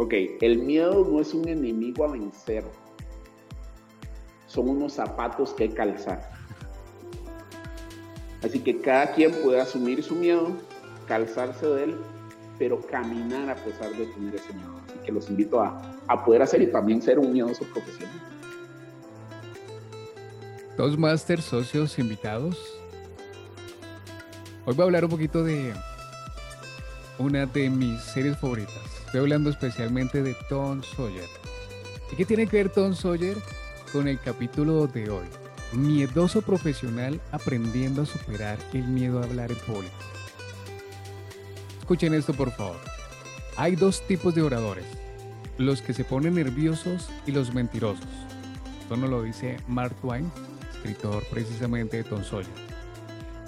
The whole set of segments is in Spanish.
Ok, el miedo no es un enemigo a vencer. Son unos zapatos que calzar. Así que cada quien puede asumir su miedo, calzarse de él, pero caminar a pesar de tener ese miedo. Así que los invito a, a poder hacer y también ser un miedoso profesional. Dos máster socios invitados. Hoy voy a hablar un poquito de una de mis series favoritas. Estoy hablando especialmente de Tom Sawyer. ¿Y qué tiene que ver Tom Sawyer con el capítulo de hoy? Miedoso profesional aprendiendo a superar el miedo a hablar en público. Escuchen esto por favor. Hay dos tipos de oradores. Los que se ponen nerviosos y los mentirosos. Esto nos lo dice Mark Twain escritor precisamente de Tom Sawyer.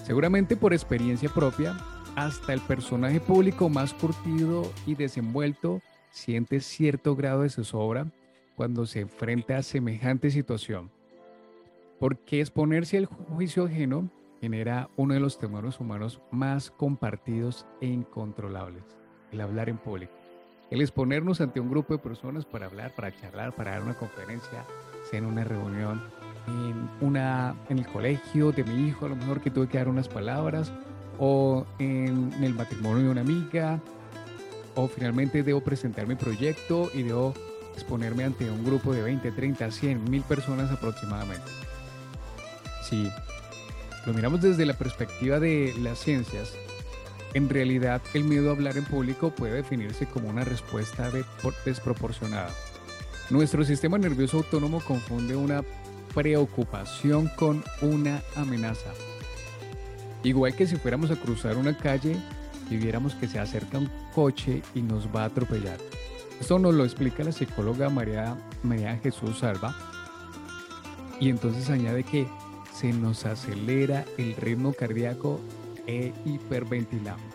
Seguramente por experiencia propia, hasta el personaje público más curtido y desenvuelto siente cierto grado de zozobra cuando se enfrenta a semejante situación. Porque exponerse al juicio ajeno genera uno de los temores humanos más compartidos e incontrolables, el hablar en público. El exponernos ante un grupo de personas para hablar, para charlar, para dar una conferencia, sea en una reunión, en, una, en el colegio de mi hijo, a lo mejor que tuve que dar unas palabras, o en, el matrimonio de una amiga, o finalmente debo presentar mi proyecto y debo exponerme ante un grupo de 20, 30, 100, mil personas aproximadamente. Si lo miramos desde la perspectiva de las ciencias, en realidad el miedo a hablar en público puede definirse como una respuesta desproporcionada. Nuestro sistema nervioso autónomo confunde una preocupación con una amenaza. Igual que si fuéramos a cruzar una calle y viéramos que se acerca un coche y nos va a atropellar. Esto nos lo explica la psicóloga María, María Jesús Salva. Y entonces añade que se nos acelera el ritmo cardíaco e hiperventilamos.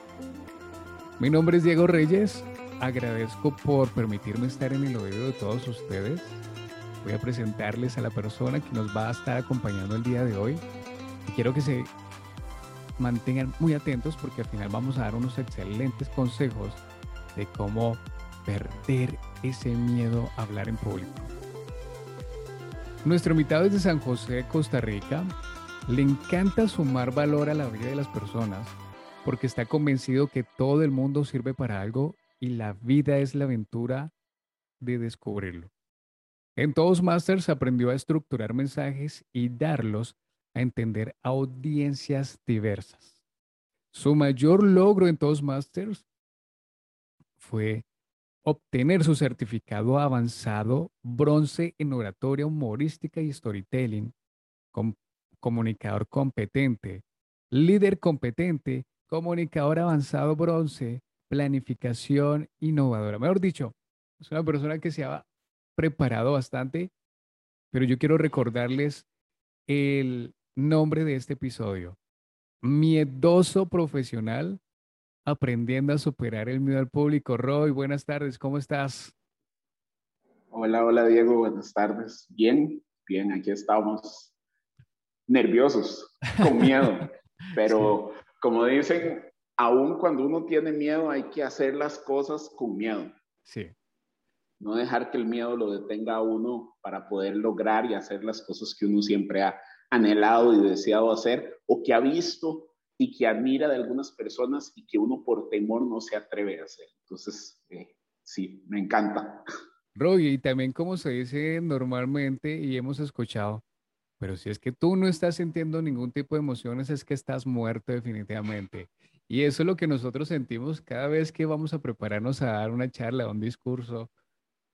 Mi nombre es Diego Reyes. Agradezco por permitirme estar en el oído de todos ustedes voy a presentarles a la persona que nos va a estar acompañando el día de hoy. Y quiero que se mantengan muy atentos porque al final vamos a dar unos excelentes consejos de cómo perder ese miedo a hablar en público. Nuestro invitado es de San José, Costa Rica. Le encanta sumar valor a la vida de las personas porque está convencido que todo el mundo sirve para algo y la vida es la aventura de descubrirlo. En Toastmasters aprendió a estructurar mensajes y darlos a entender a audiencias diversas. Su mayor logro en Toastmasters fue obtener su certificado avanzado bronce en oratoria humorística y storytelling, comunicador competente, líder competente, comunicador avanzado bronce, planificación innovadora. Mejor dicho, es una persona que se ha preparado bastante, pero yo quiero recordarles el nombre de este episodio. Miedoso profesional aprendiendo a superar el miedo al público. Roy, buenas tardes, ¿cómo estás? Hola, hola Diego, buenas tardes. Bien, bien, aquí estamos nerviosos, con miedo, pero como dicen, aún cuando uno tiene miedo hay que hacer las cosas con miedo. Sí no dejar que el miedo lo detenga a uno para poder lograr y hacer las cosas que uno siempre ha anhelado y deseado hacer o que ha visto y que admira de algunas personas y que uno por temor no se atreve a hacer. Entonces, eh, sí, me encanta. Roy, y también como se dice normalmente y hemos escuchado, pero si es que tú no estás sintiendo ningún tipo de emociones, es que estás muerto definitivamente. Y eso es lo que nosotros sentimos cada vez que vamos a prepararnos a dar una charla, un discurso,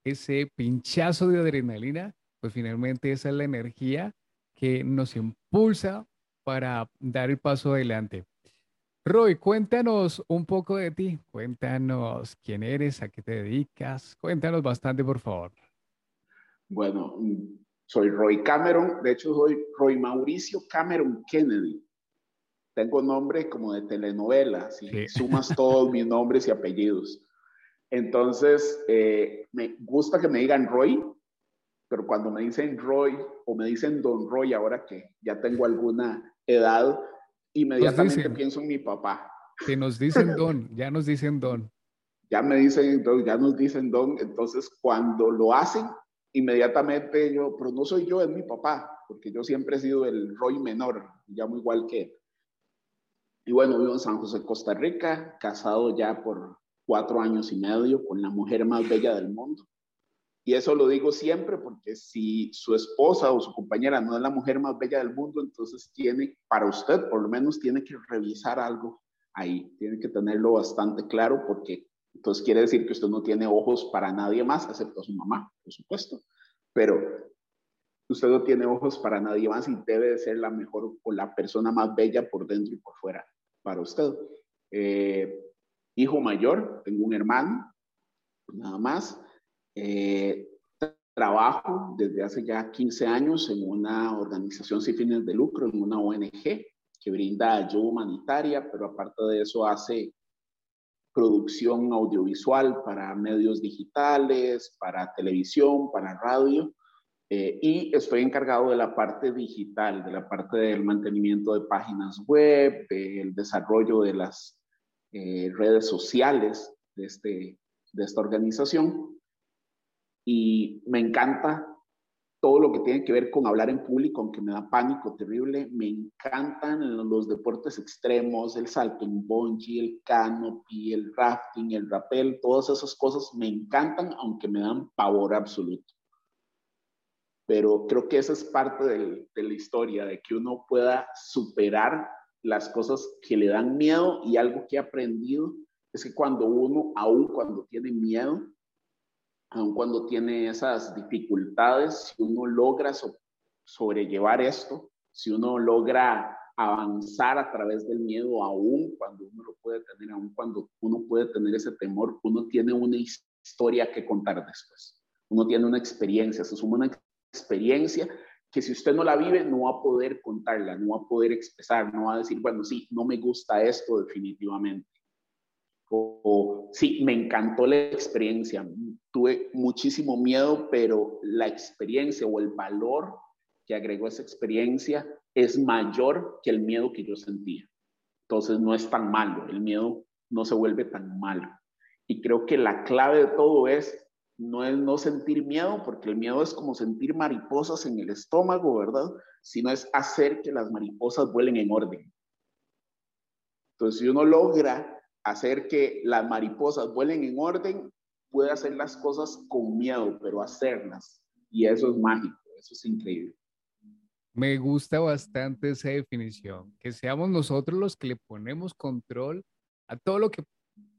ese pinchazo de adrenalina, pues finalmente esa es la energía que nos impulsa para dar el paso adelante. Roy, cuéntanos un poco de ti, cuéntanos quién eres, a qué te dedicas, cuéntanos bastante, por favor. Bueno, soy Roy Cameron, de hecho soy Roy Mauricio Cameron Kennedy. Tengo nombre como de telenovela, si sumas todos mis nombres y apellidos. Entonces, eh, me gusta que me digan Roy, pero cuando me dicen Roy o me dicen Don Roy, ahora que ya tengo alguna edad, inmediatamente pienso en mi papá. Que nos dicen Don, ya nos dicen Don. ya me dicen, ya nos dicen don, entonces cuando lo hacen, inmediatamente yo, pero no soy yo, es mi papá, porque yo siempre he sido el Roy menor, llamo igual que él. Y bueno, vivo en San José, Costa Rica, casado ya por cuatro años y medio con la mujer más bella del mundo. Y eso lo digo siempre porque si su esposa o su compañera no es la mujer más bella del mundo, entonces tiene, para usted por lo menos, tiene que revisar algo ahí. Tiene que tenerlo bastante claro porque entonces quiere decir que usted no tiene ojos para nadie más, excepto su mamá, por supuesto. Pero usted no tiene ojos para nadie más y debe de ser la mejor o la persona más bella por dentro y por fuera para usted. Eh, hijo mayor, tengo un hermano, nada más. Eh, trabajo desde hace ya 15 años en una organización sin fines de lucro, en una ONG que brinda ayuda humanitaria, pero aparte de eso hace producción audiovisual para medios digitales, para televisión, para radio. Eh, y estoy encargado de la parte digital, de la parte del mantenimiento de páginas web, del desarrollo de las eh, redes sociales de, este, de esta organización y me encanta todo lo que tiene que ver con hablar en público, aunque me da pánico terrible. Me encantan los deportes extremos, el salto en bungee, el canopy, el rafting, el rappel, todas esas cosas me encantan, aunque me dan pavor absoluto. Pero creo que esa es parte de la historia, de que uno pueda superar las cosas que le dan miedo y algo que he aprendido es que cuando uno, aún cuando tiene miedo, aun cuando tiene esas dificultades, si uno logra sobrellevar esto, si uno logra avanzar a través del miedo, aún cuando uno lo puede tener, aún cuando uno puede tener ese temor, uno tiene una historia que contar después. Uno tiene una experiencia, se suma una experiencia que si usted no la vive, no va a poder contarla, no va a poder expresar, no va a decir, bueno, sí, no me gusta esto definitivamente. O, sí, me encantó la experiencia, tuve muchísimo miedo, pero la experiencia o el valor que agregó esa experiencia es mayor que el miedo que yo sentía. Entonces no es tan malo, el miedo no se vuelve tan malo. Y creo que la clave de todo es no es no sentir miedo, porque el miedo es como sentir mariposas en el estómago, ¿verdad? Sino es hacer que las mariposas vuelen en orden. Entonces, si uno logra hacer que las mariposas vuelen en orden, puede hacer las cosas con miedo, pero hacerlas. Y eso es mágico, eso es increíble. Me gusta bastante esa definición, que seamos nosotros los que le ponemos control a todo lo que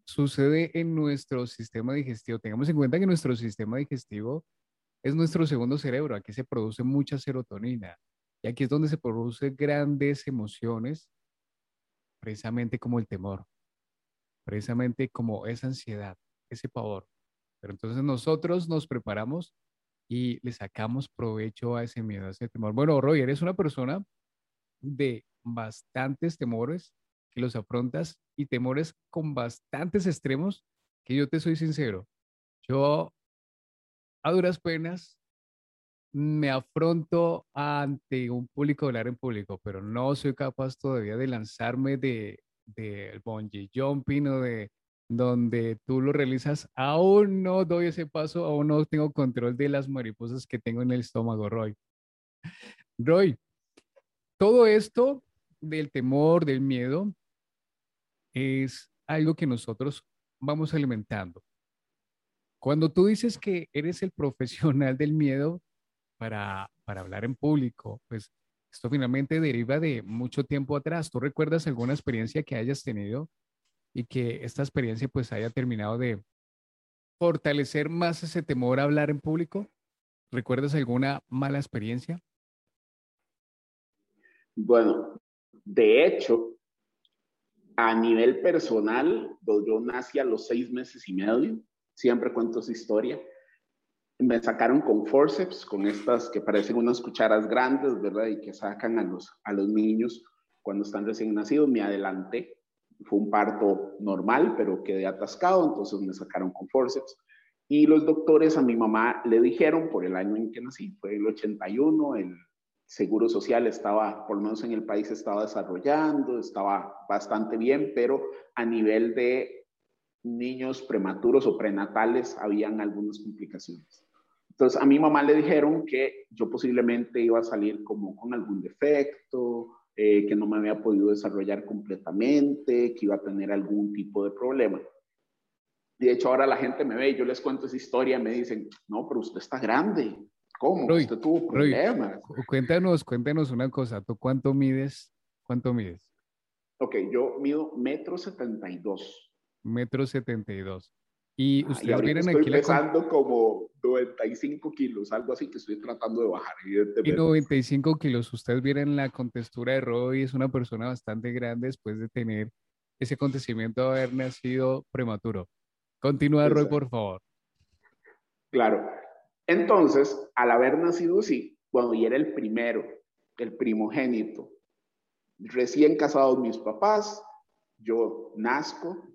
sucede en nuestro sistema digestivo. Tengamos en cuenta que nuestro sistema digestivo es nuestro segundo cerebro. Aquí se produce mucha serotonina y aquí es donde se producen grandes emociones, precisamente como el temor, precisamente como esa ansiedad, ese pavor. Pero entonces nosotros nos preparamos y le sacamos provecho a ese miedo, a ese temor. Bueno, Roy, eres una persona de bastantes temores que los afrontas y temores con bastantes extremos que yo te soy sincero. Yo a duras penas me afronto ante un público, hablar en público, pero no soy capaz todavía de lanzarme de, de bungee jumping o de donde tú lo realizas, aún no doy ese paso, aún no tengo control de las mariposas que tengo en el estómago, Roy. Roy, todo esto del temor, del miedo, es algo que nosotros vamos alimentando. Cuando tú dices que eres el profesional del miedo para, para hablar en público, pues esto finalmente deriva de mucho tiempo atrás. ¿Tú recuerdas alguna experiencia que hayas tenido y que esta experiencia pues haya terminado de fortalecer más ese temor a hablar en público? ¿Recuerdas alguna mala experiencia? Bueno, de hecho, a nivel personal, yo nací a los seis meses y medio, siempre cuento esa historia. Me sacaron con forceps, con estas que parecen unas cucharas grandes, ¿verdad? Y que sacan a los, a los niños cuando están recién nacidos. Me adelanté fue un parto normal, pero quedé atascado, entonces me sacaron con forceps. Y los doctores a mi mamá le dijeron, por el año en que nací, fue el 81, el seguro social estaba, por lo menos en el país, estaba desarrollando, estaba bastante bien, pero a nivel de niños prematuros o prenatales habían algunas complicaciones. Entonces a mi mamá le dijeron que yo posiblemente iba a salir como con algún defecto, eh, que no me había podido desarrollar completamente, que iba a tener algún tipo de problema. De hecho, ahora la gente me ve y yo les cuento esa historia y me dicen, no, pero usted está grande. ¿Cómo? usted tuvo problemas. cuéntanos, cuéntanos una cosa. ¿Tú cuánto mides? ¿Cuánto mides? Ok, yo mido metro setenta y dos. Metro setenta y dos. Y ustedes y vienen estoy aquí pesando como 95 kilos, algo así que estoy tratando de bajar. Y 95 kilos, ustedes vieron la contextura de Roy, es una persona bastante grande después de tener ese acontecimiento de haber nacido prematuro. Continúa, Roy, por favor. Claro. Entonces, al haber nacido así, cuando yo era el primero, el primogénito, recién casados mis papás, yo nazco,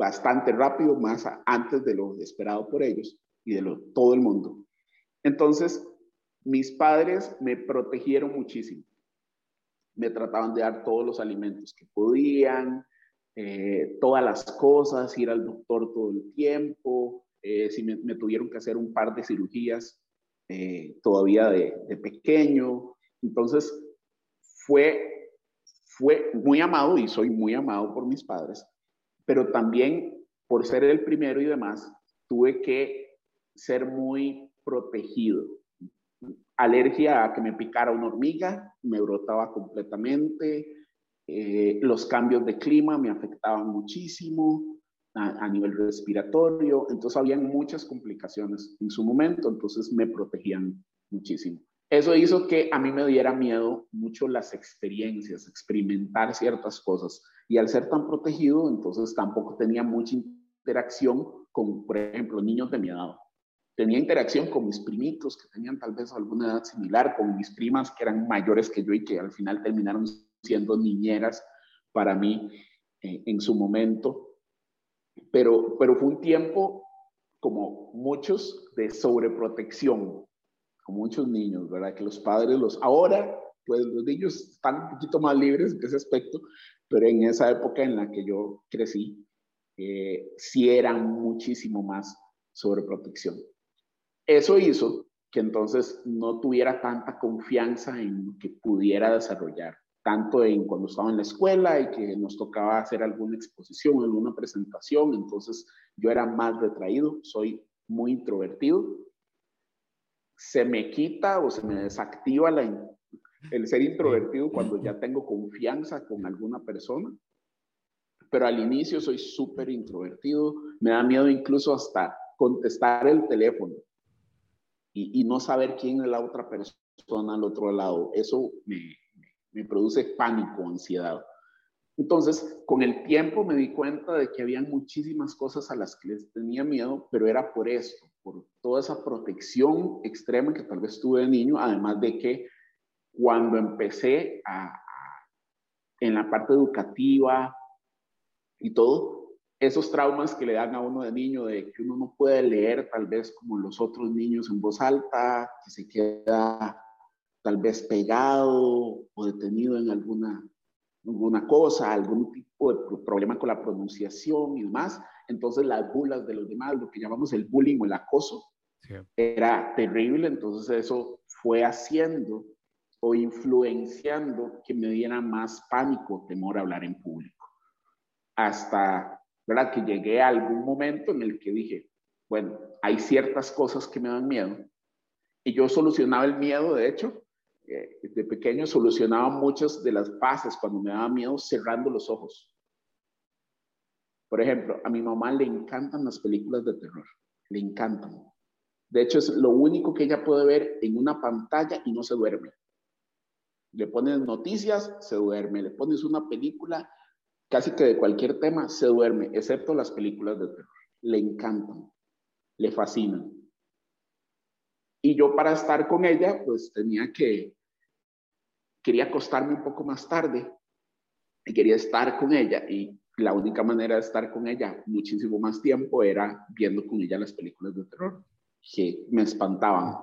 bastante rápido, más antes de lo esperado por ellos y de todo el mundo. Entonces, mis padres me protegieron muchísimo. Me trataban de dar todos los alimentos que podían, eh, todas las cosas, ir al doctor todo el tiempo. Eh, si me, tuvieron que hacer un par de cirugías eh, todavía de, pequeño. Entonces, fue muy amado y soy muy amado por mis padres pero también por ser el primero y demás, tuve que ser muy protegido. Alergia a que me picara una hormiga, me brotaba completamente, eh, los cambios de clima me afectaban muchísimo a, a, nivel respiratorio, entonces habían muchas complicaciones en su momento, entonces me protegían muchísimo. Eso hizo que a mí me diera miedo mucho las experiencias, experimentar ciertas cosas. Y al ser tan protegido, entonces tampoco tenía mucha interacción con, por ejemplo, niños de mi edad. Tenía interacción con mis primitos que tenían tal vez alguna edad similar, con mis primas que eran mayores que yo y que al final terminaron siendo niñeras para mí eh, en su momento. Pero, pero fue un tiempo, como muchos, de sobreprotección, con muchos niños, ¿verdad? Que los padres los... Ahora, pues los niños están un poquito más libres en ese aspecto, pero en esa época en la que yo crecí, eh, sí eran muchísimo más sobre protección. Eso hizo que entonces no tuviera tanta confianza en lo que pudiera desarrollar, tanto en cuando estaba en la escuela y que nos tocaba hacer alguna exposición, alguna presentación, entonces yo era más retraído, soy muy introvertido, se me quita o se me desactiva la, el ser introvertido cuando ya tengo confianza con alguna persona. Pero al inicio soy súper introvertido, me da miedo incluso hasta contestar el teléfono y, no saber quién es la otra persona al otro lado. Eso me, me produce pánico, ansiedad. Entonces, con el tiempo me di cuenta de que había muchísimas cosas a las que les tenía miedo, pero era por esto, por toda esa protección extrema que tal vez tuve de niño, además de que cuando empecé a, en la parte educativa y todo, esos traumas que le dan a uno de niño, de que uno no puede leer tal vez como los otros niños en voz alta, que se queda tal vez pegado o detenido en alguna, alguna cosa, algún tipo de problema con la pronunciación y demás. Entonces las bulas de los demás, lo que llamamos el bullying o el acoso, era terrible. Entonces eso fue haciendo o influenciando que me diera más pánico, temor a hablar en público. Hasta ¿verdad? que llegué a algún momento en el que dije, bueno, hay ciertas cosas que me dan miedo. Y yo solucionaba el miedo, de hecho, eh, de pequeño solucionaba muchas de las fases cuando me daba miedo cerrando los ojos. Por ejemplo, a mi mamá le encantan las películas de terror, le encantan. De hecho, es lo único que ella puede ver en una pantalla y no se duerme. Le pones noticias, se duerme. Le pones una película, casi que de cualquier tema, se duerme, excepto las películas de terror. Le encantan, le fascinan. Y yo para estar con ella, pues tenía que, quería acostarme un poco más tarde y quería estar con ella. Y la única manera de estar con ella muchísimo más tiempo era viendo con ella las películas de terror, que me espantaban.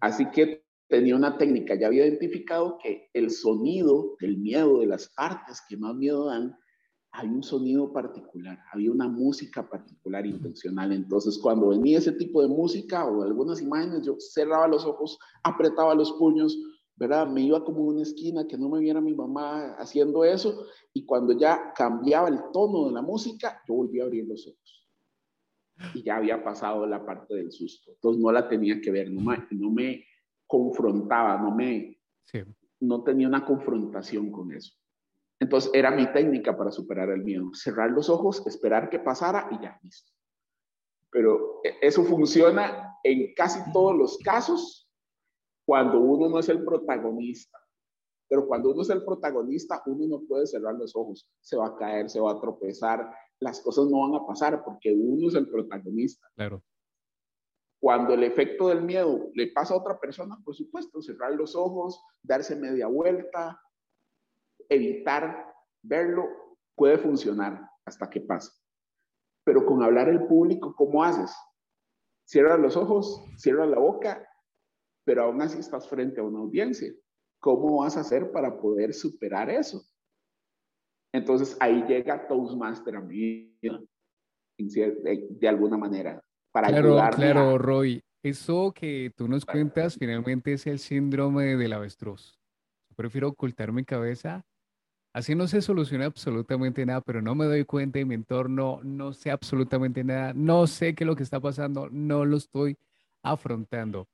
Así que tenía una técnica, ya había identificado que el sonido del miedo, de las partes que más miedo dan, hay un sonido particular, había una música particular intencional. Entonces, cuando venía ese tipo de música o algunas imágenes, yo cerraba los ojos, apretaba los puños, ¿verdad? Me iba como una esquina que no me viera mi mamá haciendo eso y cuando ya cambiaba el tono de la música, yo volví a abrir los ojos. Y ya había pasado la parte del susto. Entonces no la tenía que ver, no me, no me confrontaba, no me... No tenía una confrontación con eso. Entonces era mi técnica para superar el miedo. Cerrar los ojos, esperar que pasara y ya, listo. Pero e, eso funciona en casi todos los casos cuando uno no es el protagonista. Pero cuando uno es el protagonista, uno no puede cerrar los ojos. Se va a caer, se va a tropezar, las cosas no van a pasar porque uno es el protagonista. Claro. Cuando el efecto del miedo le pasa a otra persona, por supuesto, cerrar los ojos, darse media vuelta, evitar verlo puede funcionar hasta que pase. Pero con hablar el público, ¿cómo haces? Cierras los ojos, cierras la boca, pero aún así estás frente a una audiencia. ¿Cómo vas a hacer para poder superar eso? Entonces ahí llega Toastmaster a mí, de, alguna manera, para claro, Claro, Roy, eso que tú nos cuentas finalmente es el síndrome del avestruz. Prefiero ocultar mi cabeza Así no se soluciona absolutamente nada, pero no me doy cuenta de mi entorno, no sé absolutamente nada, no sé qué es lo que está pasando, no lo estoy afrontando.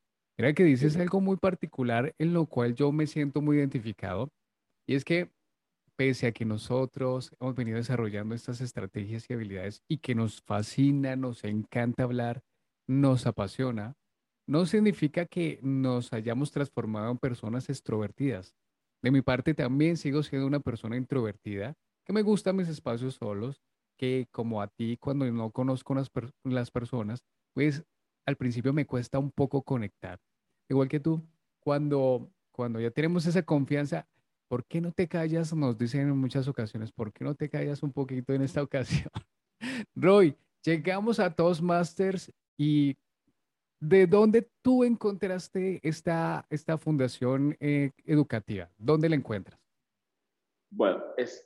Mira que dices algo muy particular en lo cual yo me siento muy identificado, y es que pese a que nosotros hemos venido desarrollando estas estrategias y habilidades y que nos fascina, nos encanta hablar, nos apasiona, no significa que nos hayamos transformado en personas extrovertidas. De mi parte también sigo siendo una persona introvertida, que me gustan mis espacios solos, que como a ti cuando no conozco las, las personas, pues al principio me cuesta un poco conectar. Igual que tú, cuando, cuando ya tenemos esa confianza, ¿por qué no te callas? Nos dicen en muchas ocasiones, ¿por qué no te callas un poquito en esta ocasión? Roy, llegamos a Toastmasters y ¿De dónde tú encontraste esta, esta fundación eh, educativa? ¿Dónde la encuentras? Bueno, es,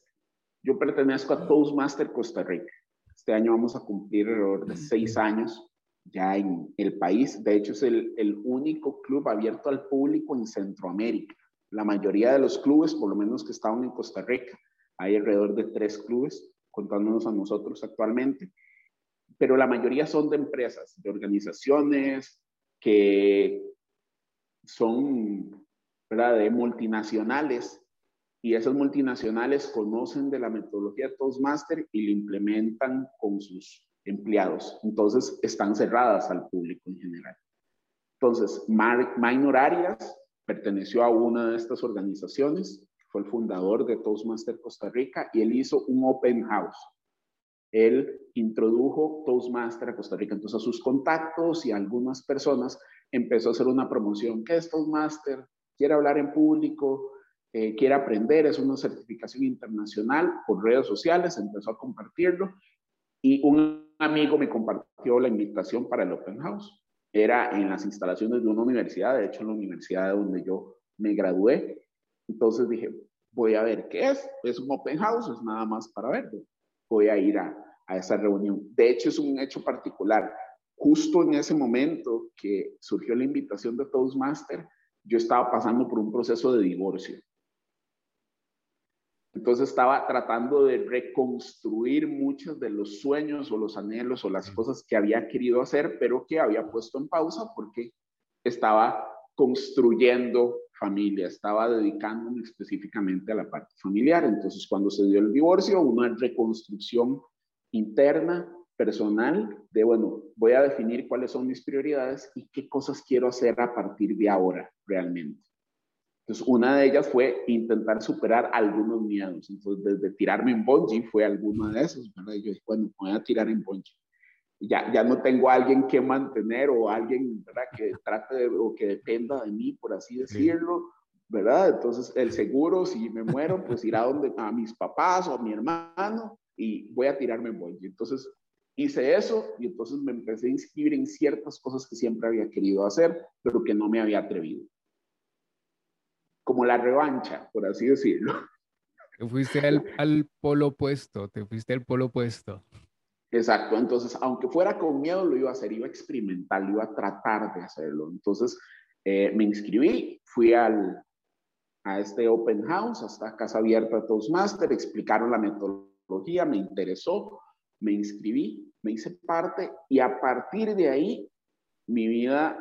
yo pertenezco a Toastmaster Costa Rica. Este año vamos a cumplir alrededor de seis años ya en el país. De hecho, es el, el único club abierto al público en Centroamérica. La mayoría de los clubes, por lo menos que estaban en Costa Rica, hay alrededor de tres clubes, contándonos a nosotros actualmente pero la mayoría son de empresas, de organizaciones que son ¿verdad? de multinacionales y esas multinacionales conocen de la metodología Toastmaster y la implementan con sus empleados. Entonces están cerradas al público en general. Entonces, Minor Arias perteneció a una de estas organizaciones, fue el fundador de Toastmaster Costa Rica y él hizo un open house él introdujo Toastmaster a Costa Rica. Entonces a sus contactos y a algunas personas empezó a hacer una promoción. ¿Qué es Toastmaster? Quiere hablar en público, eh, quiere aprender, es una certificación internacional por redes sociales, empezó a compartirlo y un amigo me compartió la invitación para el Open House. Era en las instalaciones de una universidad, de hecho en la universidad donde yo me gradué. Entonces dije, voy a ver qué es. Es un Open House, es nada más para verlo voy a ir a, esa reunión. De hecho, es un hecho particular. Justo en ese momento que surgió la invitación de Toastmaster, yo estaba pasando por un proceso de divorcio. Entonces estaba tratando de reconstruir muchos de los sueños o los anhelos o las cosas que había querido hacer, pero que había puesto en pausa porque estaba construyendo familia, estaba dedicándome específicamente a la parte familiar. Entonces, cuando se dio el divorcio, una reconstrucción interna, personal, de, bueno, voy a definir cuáles son mis prioridades y qué cosas quiero hacer a partir de ahora realmente. Entonces, una de ellas fue intentar superar algunos miedos. Entonces, desde tirarme en bungee fue alguna de esos, ¿verdad? Y yo dije, bueno, voy a tirar en bungee ya, ya no tengo a alguien que mantener o alguien ¿verdad? que trate o que dependa de mí, por así decirlo, ¿verdad? Entonces el seguro, si me muero, pues irá donde, a mis papás o a mi hermano y voy a tirarme en bollo. Entonces hice eso y entonces me empecé a inscribir en ciertas cosas que siempre había querido hacer, pero que no me había atrevido. Como la revancha, por así decirlo. Te fuiste al, al polo opuesto, te fuiste al polo opuesto. Exacto, entonces, aunque fuera con miedo, lo iba a hacer, iba a experimentar, iba a tratar de hacerlo. Entonces, eh, me inscribí, fui al, a este open house, hasta Casa Abierta Toastmaster, explicaron la metodología, me interesó, me inscribí, me hice parte y a partir de ahí mi vida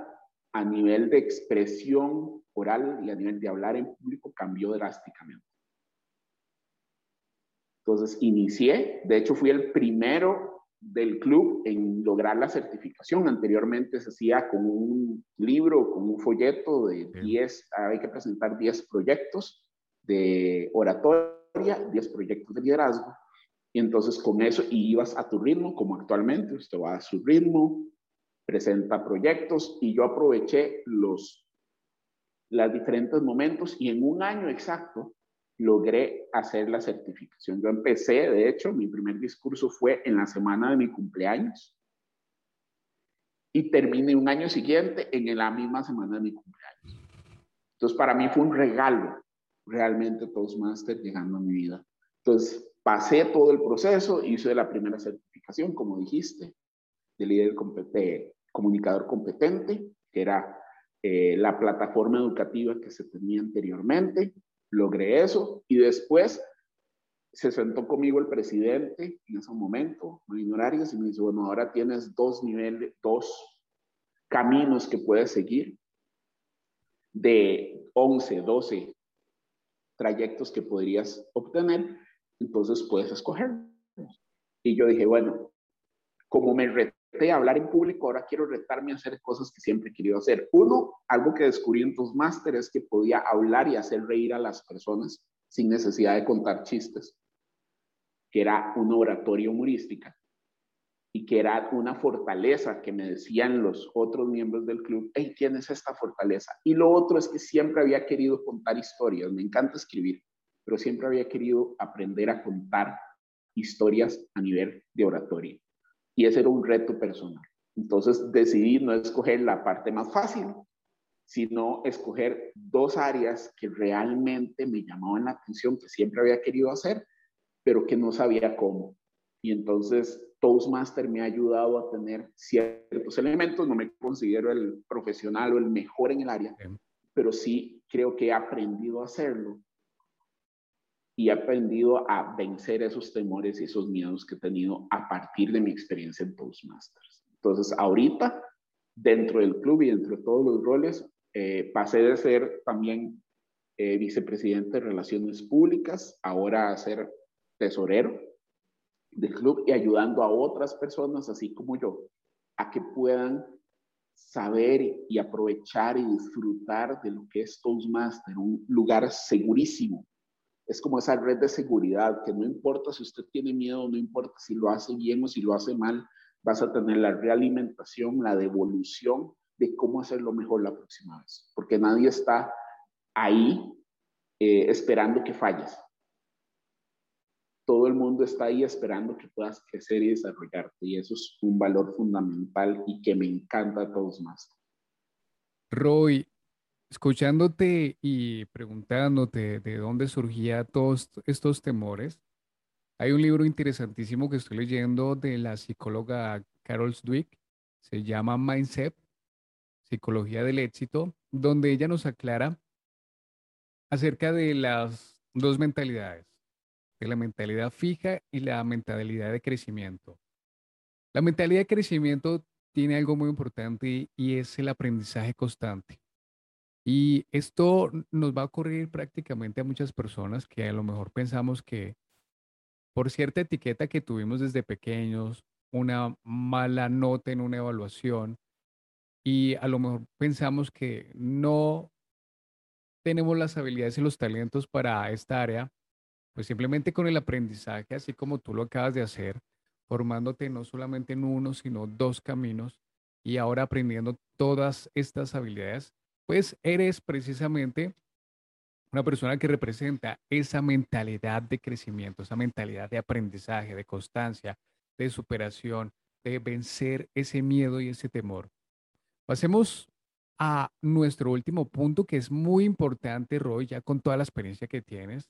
a nivel de expresión oral y a nivel de hablar en público cambió drásticamente. Entonces inicié, de hecho fui el primero del club en lograr la certificación. Anteriormente se hacía con un libro, con un folleto de 10, hay que presentar 10 proyectos de oratoria, 10 proyectos de liderazgo. Y entonces con eso ibas a tu ritmo, como actualmente, usted va a su ritmo, presenta proyectos y yo aproveché los, los diferentes momentos y en un año exacto logré hacer la certificación. Yo empecé, de hecho, mi primer discurso fue en la semana de mi cumpleaños y terminé un año siguiente en la misma semana de mi cumpleaños. Entonces, para mí fue un regalo realmente Toastmaster llegando a mi vida. Entonces, pasé todo el proceso, hice la primera certificación, como dijiste, de líder competente, comunicador competente, que era eh, la plataforma educativa que se tenía anteriormente logré eso y después se sentó conmigo el presidente en ese momento, Arias, y me dice, bueno, ahora tienes dos niveles, dos caminos que puedes seguir de 11, 12 trayectos que podrías obtener, entonces puedes escoger. Y yo dije, bueno, como me de hablar en público, ahora quiero retarme a hacer cosas que siempre he querido hacer. Uno, algo que descubrí en Toastmaster es que podía hablar y hacer reír a las personas sin necesidad de contar chistes, que era una oratoria humorística y que era una fortaleza que me decían los otros miembros del club, hey, tienes esta fortaleza. Y lo otro es que siempre había querido contar historias, me encanta escribir, pero siempre había querido aprender a contar historias a nivel de oratoria. Y ese era un reto personal. Entonces decidí no escoger la parte más fácil, sino escoger dos áreas que realmente me llamaban la atención, que siempre había querido hacer, pero que no sabía cómo. Y entonces Toastmaster me ha ayudado a tener ciertos elementos. No me considero el profesional o el mejor en el área, pero sí creo que he aprendido a hacerlo y he aprendido a vencer esos temores y esos miedos que he tenido a partir de mi experiencia en Toastmasters. Entonces, ahorita, dentro del club y dentro de todos los roles, eh, pasé de ser también eh, vicepresidente de Relaciones Públicas, ahora a ser tesorero del club y ayudando a otras personas, así como yo, a que puedan saber y aprovechar y disfrutar de lo que es Toastmaster, un lugar segurísimo es como esa red de seguridad, que no importa si usted tiene miedo, no importa si lo hace bien o si lo hace mal, vas a tener la realimentación, la devolución de cómo hacerlo mejor la próxima vez, porque nadie está ahí eh, esperando que falles. Todo el mundo está ahí esperando que puedas crecer y desarrollarte, y eso es un valor fundamental y que me encanta a todos más. Roy, escuchándote y preguntándote de dónde surgía todos estos temores, hay un libro interesantísimo que estoy leyendo de la psicóloga Carol Dweck, se llama Mindset, Psicología del Éxito, donde ella nos aclara acerca de las dos mentalidades, de la mentalidad fija y la mentalidad de crecimiento. La mentalidad de crecimiento tiene algo muy importante y es el aprendizaje constante. Y esto nos va a ocurrir prácticamente a muchas personas que a lo mejor pensamos que por cierta etiqueta que tuvimos desde pequeños, una mala nota en una evaluación, y a lo mejor pensamos que no tenemos las habilidades y los talentos para esta área, pues simplemente con el aprendizaje, así como tú lo acabas de hacer, formándote no solamente en uno, sino dos caminos, y ahora aprendiendo todas estas habilidades, pues eres precisamente una persona que representa esa mentalidad de crecimiento, esa mentalidad de aprendizaje, de constancia, de superación, de vencer ese miedo y ese temor. Pasemos a nuestro último punto que es muy importante, Roy, ya con toda la experiencia que tienes,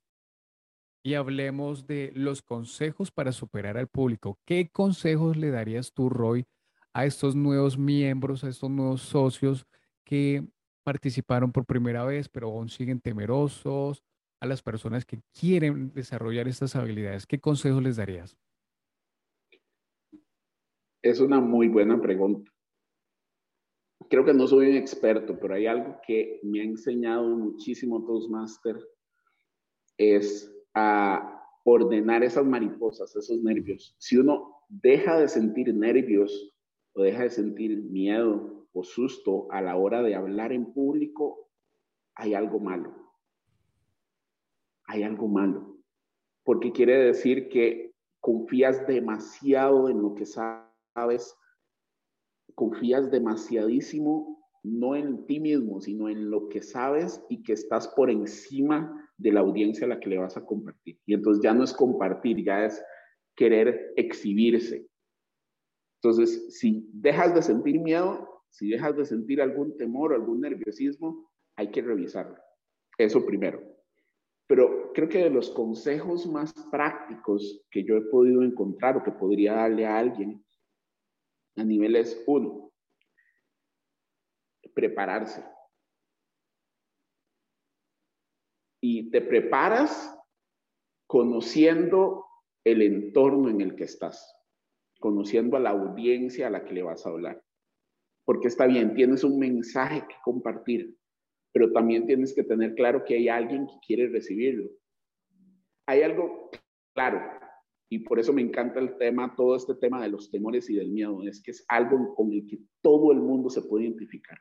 y hablemos de los consejos para superar al público. ¿Qué consejos le darías tú, Roy, a estos nuevos miembros, a estos nuevos socios que participaron por primera vez, pero aún siguen temerosos, a las personas que quieren desarrollar estas habilidades? ¿Qué consejos les darías? Es una muy buena pregunta. Creo que no soy un experto, pero hay algo que me ha enseñado muchísimo Toastmaster, es ordenar esas mariposas, esos nervios. Si uno deja de sentir nervios o deja de sentir miedo o susto a la hora de hablar en público, hay algo malo. Hay algo malo. Porque quiere decir que confías demasiado en lo que sabes, confías demasiadísimo no en ti mismo, sino en lo que sabes y que estás por encima de la audiencia a la que le vas a compartir. Y entonces ya no es compartir, ya es querer exhibirse. Entonces, si dejas de sentir miedo, si dejas de sentir algún temor o algún nerviosismo, hay que revisarlo. Eso primero. Pero creo que de los consejos más prácticos que yo he podido encontrar o que podría darle a alguien a niveles uno, prepararse. y te preparas conociendo el entorno en el que estás, conociendo a la audiencia a la que le vas a hablar. Porque está bien, tienes un mensaje que compartir, pero también tienes que tener claro que hay alguien que quiere recibirlo. Hay algo claro, y por eso me encanta el tema, todo este tema de los temores y del miedo, es que es algo con el que todo el mundo se puede identificar.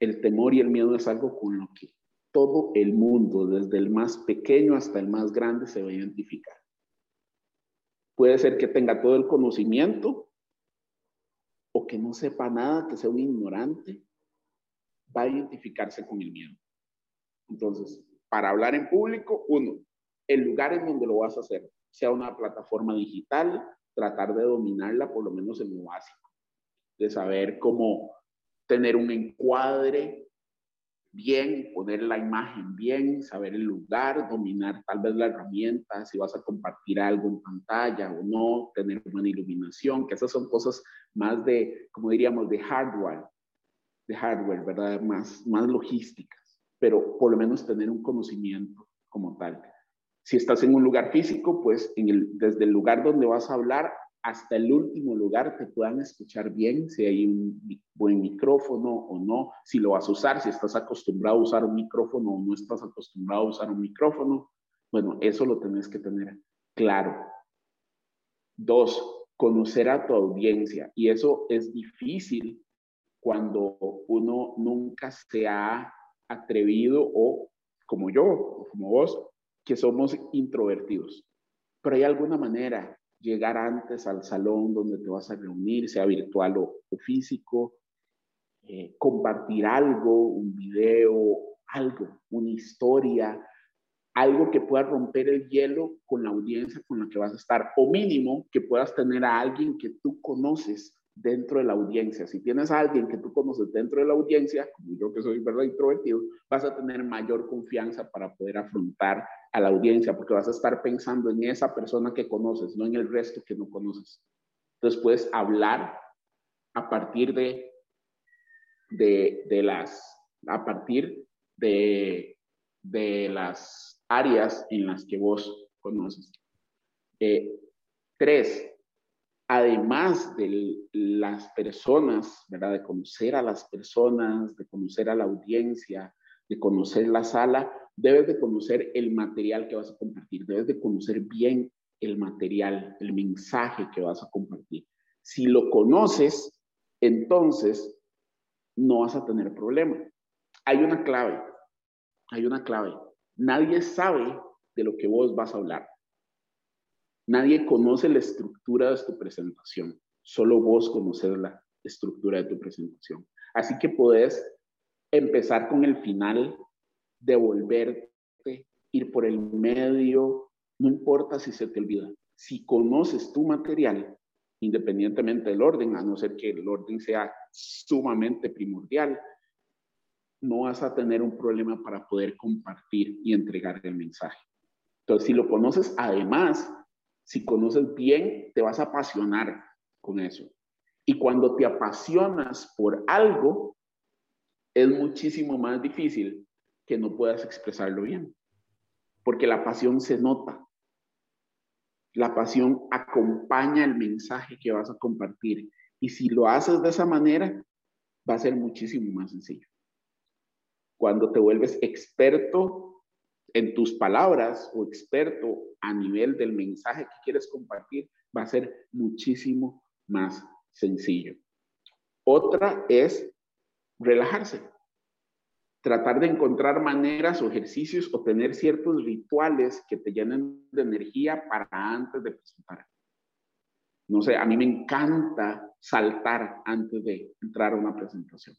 El temor y el miedo es algo con lo que todo el mundo, desde el más pequeño hasta el más grande, se va a identificar. Puede ser que tenga todo el conocimiento o que no sepa nada, que sea un ignorante, va a identificarse con el miedo. Entonces, para hablar en público, uno, el lugar en donde lo vas a hacer, sea una plataforma digital, tratar de dominarla por lo menos en lo básico, de saber cómo tener un encuadre, bien, poner la imagen bien, saber el lugar, dominar tal vez la herramienta, si vas a compartir algo en pantalla o no, tener buena iluminación, que esas son cosas más de, como diríamos, de hardware, de hardware, ¿verdad? Más, más logísticas, pero por lo menos tener un conocimiento como tal. Si estás en un lugar físico, pues desde el lugar donde vas a hablar hasta el último lugar te puedan escuchar bien, si hay un buen micrófono o no, si lo vas a usar, si estás acostumbrado a usar un micrófono o no estás acostumbrado a usar un micrófono. Bueno, eso lo tenés que tener claro. Dos, conocer a tu audiencia. Y eso es difícil cuando uno nunca se ha atrevido o como yo, o como vos, que somos introvertidos. Pero hay alguna manera llegar antes al salón donde te vas a reunir, sea virtual o, físico, eh, compartir algo, un video, algo, una historia, algo que pueda romper el hielo con la audiencia con la que vas a estar, o mínimo que puedas tener a alguien que tú conoces dentro de la audiencia. Si tienes a alguien que tú conoces dentro de la audiencia, como yo que soy verdad introvertido, vas a tener mayor confianza para poder afrontar a la audiencia, porque vas a estar pensando en esa persona que conoces, no en el resto que no conoces. Entonces puedes hablar a partir de, de, las, a partir de, de las áreas en las que vos conoces. Eh, tres, además de las personas, ¿verdad? De conocer a las personas, de conocer a la audiencia, de conocer la sala, debes de conocer el material que vas a compartir, debes de conocer bien el material, el mensaje que vas a compartir. Si lo conoces, entonces no vas a tener problema. Hay una clave, hay una clave. Nadie sabe de lo que vos vas a hablar. Nadie conoce la estructura de tu presentación, solo vos conoces la estructura de tu presentación. Así que puedes empezar con el final, devolverte, ir por el medio, no importa si se te olvida. Si conoces tu material, independientemente del orden, a no ser que el orden sea sumamente primordial, no vas a tener un problema para poder compartir y entregar el mensaje. Entonces, si lo conoces, además, si conoces bien, te vas a apasionar con eso. Y cuando te apasionas por algo, es muchísimo más difícil que no puedas expresarlo bien. Porque la pasión se nota. La pasión acompaña el mensaje que vas a compartir. Y si lo haces de esa manera, va a ser muchísimo más sencillo. Cuando te vuelves experto en tus palabras o experto a nivel del mensaje que quieres compartir, va a ser muchísimo más sencillo. Otra es relajarse. Tratar de encontrar maneras o ejercicios o tener ciertos rituales que te llenen de energía para antes de presentar. No sé, a mí me encanta saltar antes de entrar a una presentación.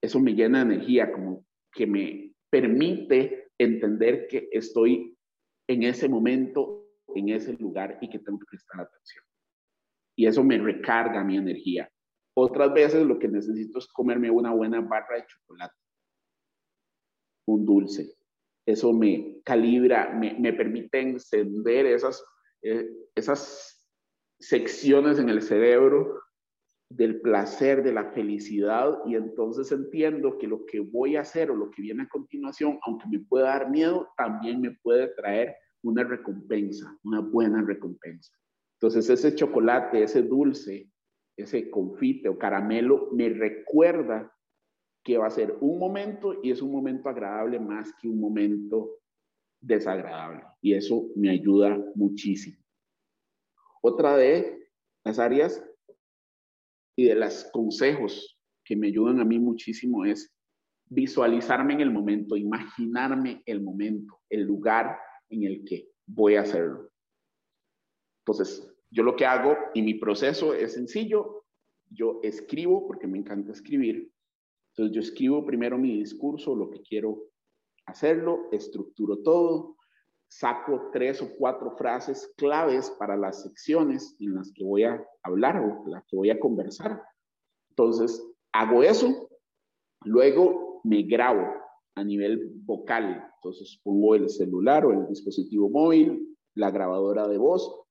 Eso me llena de energía, como que me permite entender que estoy en ese momento, en ese lugar y que tengo que prestar atención. Y eso me recarga mi energía. Otras veces lo que necesito es comerme una buena barra de chocolate, un dulce. Eso me calibra, me, me permite encender esas, eh, esas secciones en el cerebro del placer, de la felicidad, y entonces entiendo que lo que voy a hacer o lo que viene a continuación, aunque me pueda dar miedo, también me puede traer una recompensa, una buena recompensa. Entonces ese chocolate, ese dulce, ese confite o caramelo me recuerda que va a ser un momento y es un momento agradable más que un momento desagradable. Y eso me ayuda muchísimo. Otra de las áreas y de los consejos que me ayudan a mí muchísimo es visualizarme en el momento, imaginarme el momento, el lugar en el que voy a hacerlo. Entonces, yo lo que hago y mi proceso es sencillo. Yo escribo porque me encanta escribir. Entonces yo escribo primero mi discurso, lo que quiero hacerlo, estructuro todo, saco tres o cuatro frases claves para las secciones en las que voy a hablar o las que voy a conversar. Entonces hago eso, luego me grabo a nivel vocal. Entonces pongo el celular o el dispositivo móvil, la grabadora de voz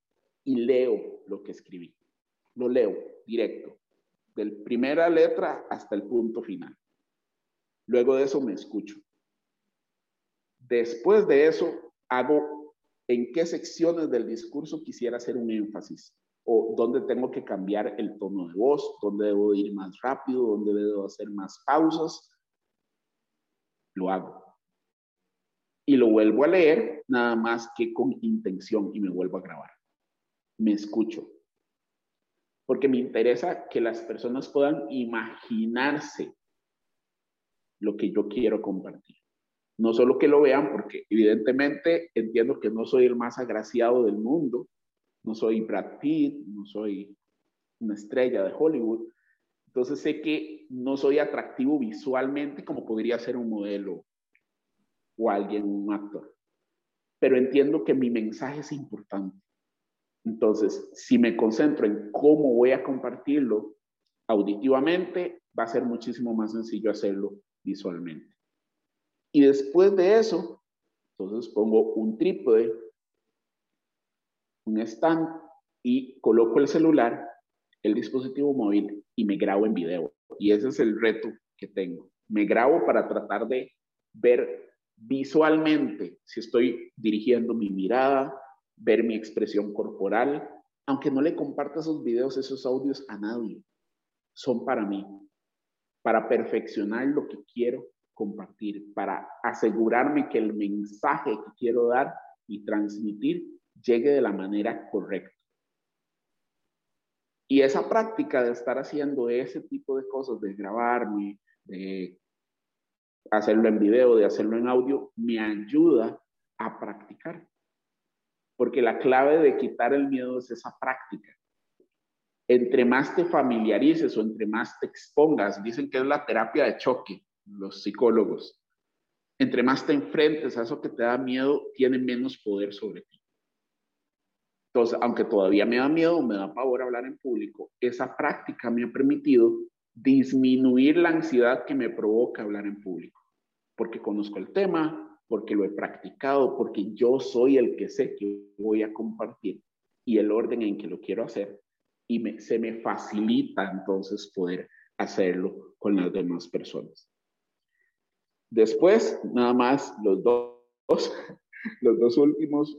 y leo lo que escribí. Lo leo directo, del primera letra hasta el punto final. Luego de eso me escucho. Después de eso, hago en qué secciones del discurso quisiera hacer un énfasis o dónde tengo que cambiar el tono de voz, dónde debo ir más rápido, dónde debo hacer más pausas. Lo hago. Y lo vuelvo a leer nada más que con intención y me vuelvo a grabar me escucho. Porque me interesa que las personas puedan imaginarse lo que yo quiero compartir. No solo que lo vean, porque evidentemente entiendo que no soy el más agraciado del mundo, no soy Brad Pitt, no soy una estrella de Hollywood. Entonces sé que no soy atractivo visualmente como podría ser un modelo o alguien, un actor. Pero entiendo que mi mensaje es importante. Entonces, si me concentro en cómo voy a compartirlo auditivamente, va a ser muchísimo más sencillo hacerlo visualmente. Y después de eso, entonces pongo un trípode, un stand y coloco el celular, el dispositivo móvil y me grabo en video. Y ese es el reto que tengo. Me grabo para tratar de ver visualmente si estoy dirigiendo mi mirada, ver mi expresión corporal, aunque no le comparta esos videos, esos audios a nadie. Son para mí, para perfeccionar lo que quiero compartir, para asegurarme que el mensaje que quiero dar y transmitir llegue de la manera correcta. Y esa práctica de estar haciendo ese tipo de cosas, de grabarme, de hacerlo en video, de hacerlo en audio, me ayuda a practicar porque la clave de quitar el miedo es esa práctica. Entre más te familiarices o entre más te expongas, dicen que es la terapia de choque, los psicólogos. Entre más te enfrentes a eso que te da miedo, tiene menos poder sobre ti. Entonces, aunque todavía me da miedo, me da pavor hablar en público, esa práctica me ha permitido disminuir la ansiedad que me provoca hablar en público, porque conozco el tema, porque lo he practicado, porque yo soy el que sé que voy a compartir y el orden en que lo quiero hacer. Y se me facilita entonces poder hacerlo con las demás personas. Después, nada más, los dos, los dos últimos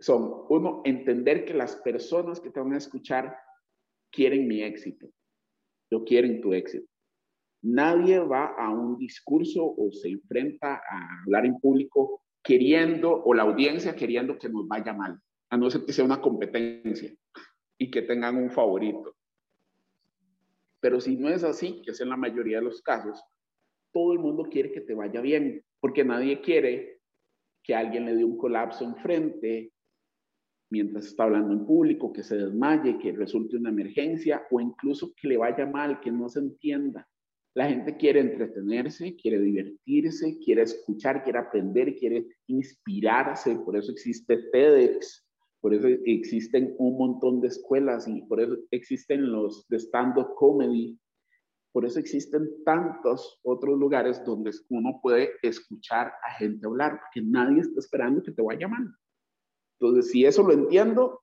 son, uno, entender que las personas que te van a escuchar quieren mi éxito, no quieren tu éxito. Nadie va a un discurso o se enfrenta a hablar en público queriendo, o la audiencia queriendo que nos vaya mal, a no ser que sea una competencia y que tengan un favorito. Pero si no es así, que es en la mayoría de los casos, todo el mundo quiere que te vaya bien, porque nadie quiere que alguien le dé un colapso enfrente mientras está hablando en público, que se desmaye, que resulte una emergencia o incluso que le vaya mal, que no se entienda. La gente quiere entretenerse, quiere divertirse, quiere escuchar, quiere aprender, quiere inspirarse. Por eso existe TEDx, por eso existen un montón de escuelas y por eso existen los de stand-up comedy. Por eso existen tantos otros lugares donde uno puede escuchar a gente hablar, porque nadie está esperando que te vaya mal. Entonces, si eso lo entiendo,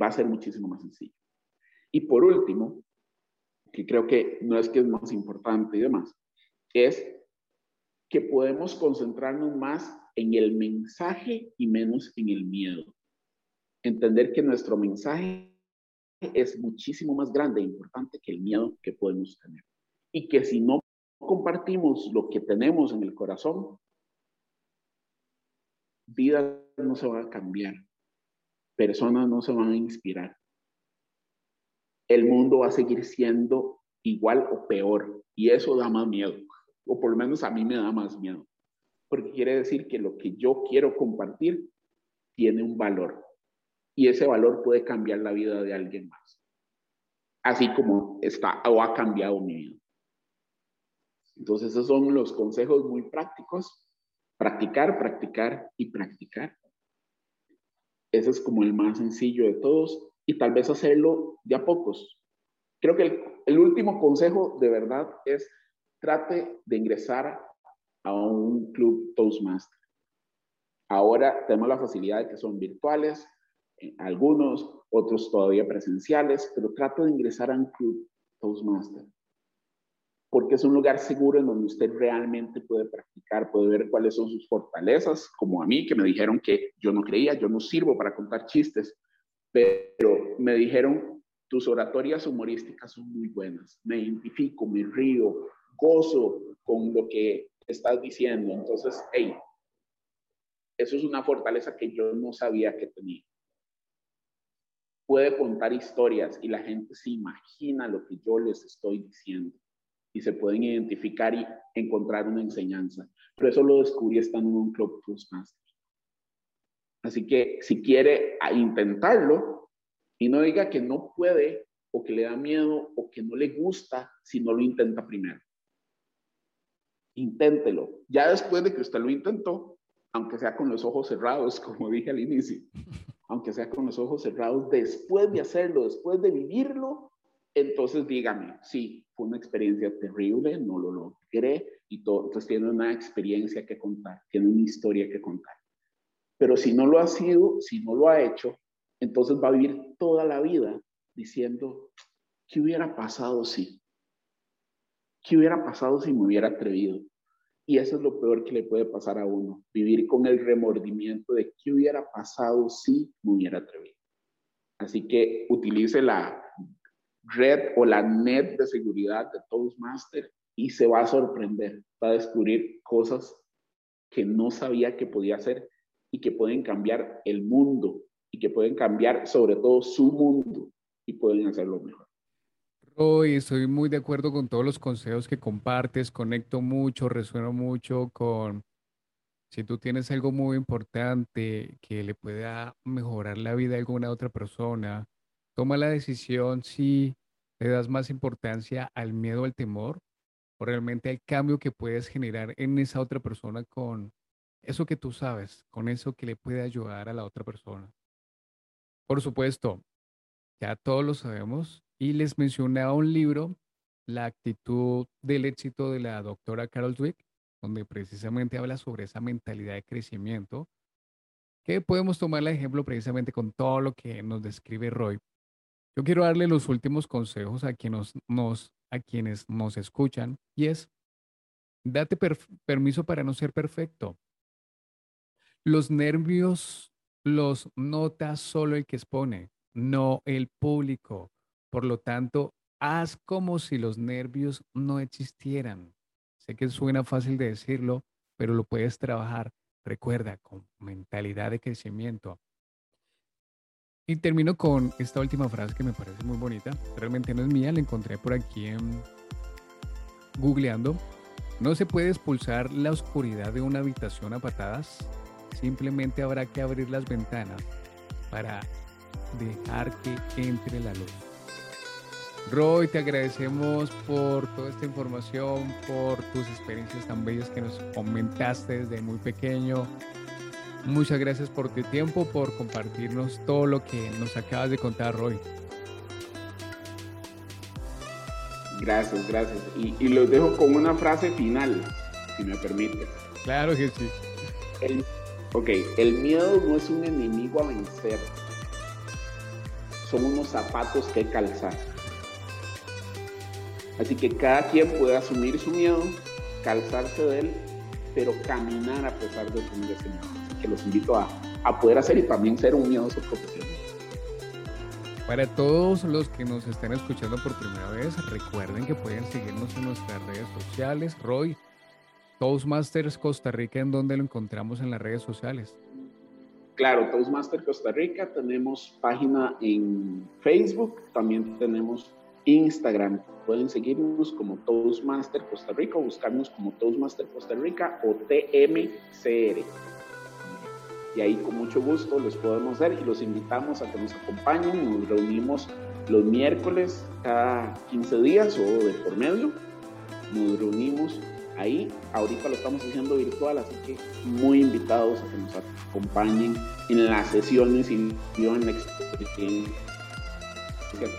va a ser muchísimo más sencillo. Y por último, que creo que no es que es más importante y demás, es que podemos concentrarnos más en el mensaje y menos en el miedo. Entender que nuestro mensaje es muchísimo más grande e importante que el miedo que podemos tener. Y que si no compartimos lo que tenemos en el corazón, vidas no se van a cambiar, personas no se van a inspirar, el mundo va a seguir siendo igual o peor. Y eso da más miedo, o por lo menos a mí me da más miedo, porque quiere decir que lo que yo quiero compartir tiene un valor y ese valor puede cambiar la vida de alguien más, así como está o ha cambiado mi vida. Entonces esos son los consejos muy prácticos. Practicar, practicar y practicar. Ese es como el más sencillo de todos y tal vez hacerlo de a pocos. Creo que el, último consejo de verdad es trate de ingresar a un club Toastmaster. Ahora tenemos la facilidad de que son virtuales, eh, algunos, otros todavía presenciales, pero trate de ingresar a un club Toastmaster. Porque es un lugar seguro en donde usted realmente puede practicar, puede ver cuáles son sus fortalezas, como a mí, que me dijeron que yo no creía, yo no sirvo para contar chistes, pero me dijeron, tus oratorias humorísticas son muy buenas, me identifico, me río, gozo con lo que estás diciendo. Entonces, hey, eso es una fortaleza que yo no sabía que tenía. Puede contar historias y la gente se imagina lo que yo les estoy diciendo y se pueden identificar y encontrar una enseñanza. Pero eso lo descubrí estando en un club Toastmaster. Así que si quiere intentarlo y no diga que no puede o que le da miedo o que no le gusta si no lo intenta primero. Inténtelo. Ya después de que usted lo intentó, aunque sea con los ojos cerrados, como dije al inicio, aunque sea con los ojos cerrados, después de hacerlo, después de vivirlo, entonces dígame, sí, fue una experiencia terrible, no lo logré y todo, entonces tiene una experiencia que contar, tiene una historia que contar. Pero si no lo ha sido, si no lo ha hecho, entonces va a vivir toda la vida diciendo, ¿qué hubiera pasado si? ¿Qué hubiera pasado si me hubiera atrevido? Y eso es lo peor que le puede pasar a uno, vivir con el remordimiento de qué hubiera pasado si me hubiera atrevido. Así que utilice la red o la net de seguridad de Toastmaster y se va a sorprender, va a descubrir cosas que no sabía que podía hacer y que pueden cambiar el mundo y que pueden cambiar sobre todo su mundo y pueden hacerlo mejor. Roy, estoy muy de acuerdo con todos los consejos que compartes, conecto mucho, resueno mucho con si tú tienes algo muy importante que le pueda mejorar la vida de alguna otra persona, toma la decisión si le das más importancia al miedo, al temor, o realmente al cambio que puedes generar en esa otra persona con eso que tú sabes, con eso que le puede ayudar a la otra persona. Por supuesto, ya todos lo sabemos y les mencionaba un libro, La actitud del éxito de la doctora Carol Dweck. donde precisamente habla sobre esa mentalidad de crecimiento, que podemos tomar el ejemplo precisamente con todo lo que nos describe Roy. Yo quiero darle los últimos consejos a quienes nos, a quienes nos escuchan y es, date permiso para no ser perfecto. Los nervios los nota solo el que expone, no el público. Por lo tanto, haz como si los nervios no existieran. Sé que suena fácil de decirlo, pero lo puedes trabajar. Recuerda, con mentalidad de crecimiento. Y termino con esta última frase que me parece muy bonita. Realmente no es mía, la encontré por aquí en googleando. No se puede expulsar la oscuridad de una habitación a patadas. Simplemente habrá que abrir las ventanas para dejar que entre la luz. Roy, te agradecemos por toda esta información, por tus experiencias tan bellas que nos comentaste desde muy pequeño. Muchas gracias por tu tiempo, por compartirnos todo lo que nos acabas de contar, Roy. Gracias, gracias. Y, los dejo con una frase final, si me permite. Claro que sí. Ok, el miedo no es un enemigo a vencer. Son unos zapatos que calzar. Así que cada quien puede asumir su miedo, calzarse de él, pero caminar a pesar de tener ese miedo. Así que los invito a, poder hacer y también ser un miedoso profesional. Para todos los que nos están escuchando por primera vez, recuerden que pueden seguirnos en nuestras redes sociales. Roy, Toastmasters Costa Rica, ¿en dónde lo encontramos en las redes sociales? Claro, Toastmasters Costa Rica, tenemos página en Facebook, también tenemos Instagram. Pueden seguirnos como Toastmaster Costa Rica o buscarnos como Toastmaster Costa Rica o TMCR. Y ahí con mucho gusto les podemos ver y los invitamos a que nos acompañen. Nos reunimos los miércoles cada 15 días o de por medio. Nos reunimos ahí. Ahorita lo estamos haciendo virtual, así que muy invitados a que nos acompañen en las sesiones y en la experiencia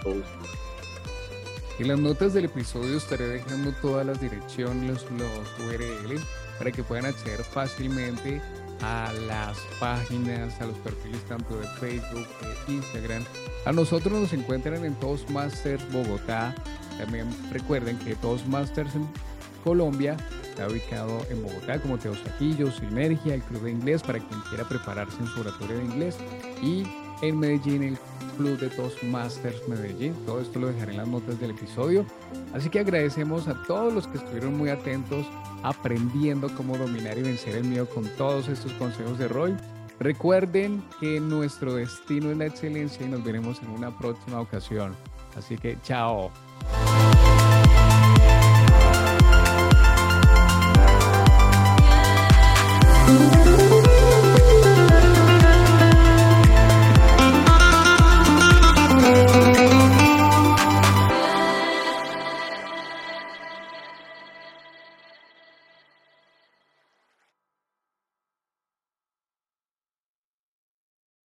todos. En las notas del episodio estaré dejando todas las direcciones, los URL, para que puedan acceder fácilmente a las páginas, a los perfiles tanto de Facebook e Instagram. A nosotros nos encuentran en Toastmasters Bogotá. También recuerden que Toastmasters Colombia está ubicado en Bogotá como Teosaquillo, Sinergia, el Club de Inglés para quien quiera prepararse en su oratorio de inglés y en Medellín el Club de Toastmasters Medellín. Todo esto lo dejaré en las notas del episodio. Así que agradecemos a todos los que estuvieron muy atentos aprendiendo cómo dominar y vencer el miedo con todos estos consejos de Roy. Recuerden que nuestro destino es la excelencia y nos veremos en una próxima ocasión. Así que chao.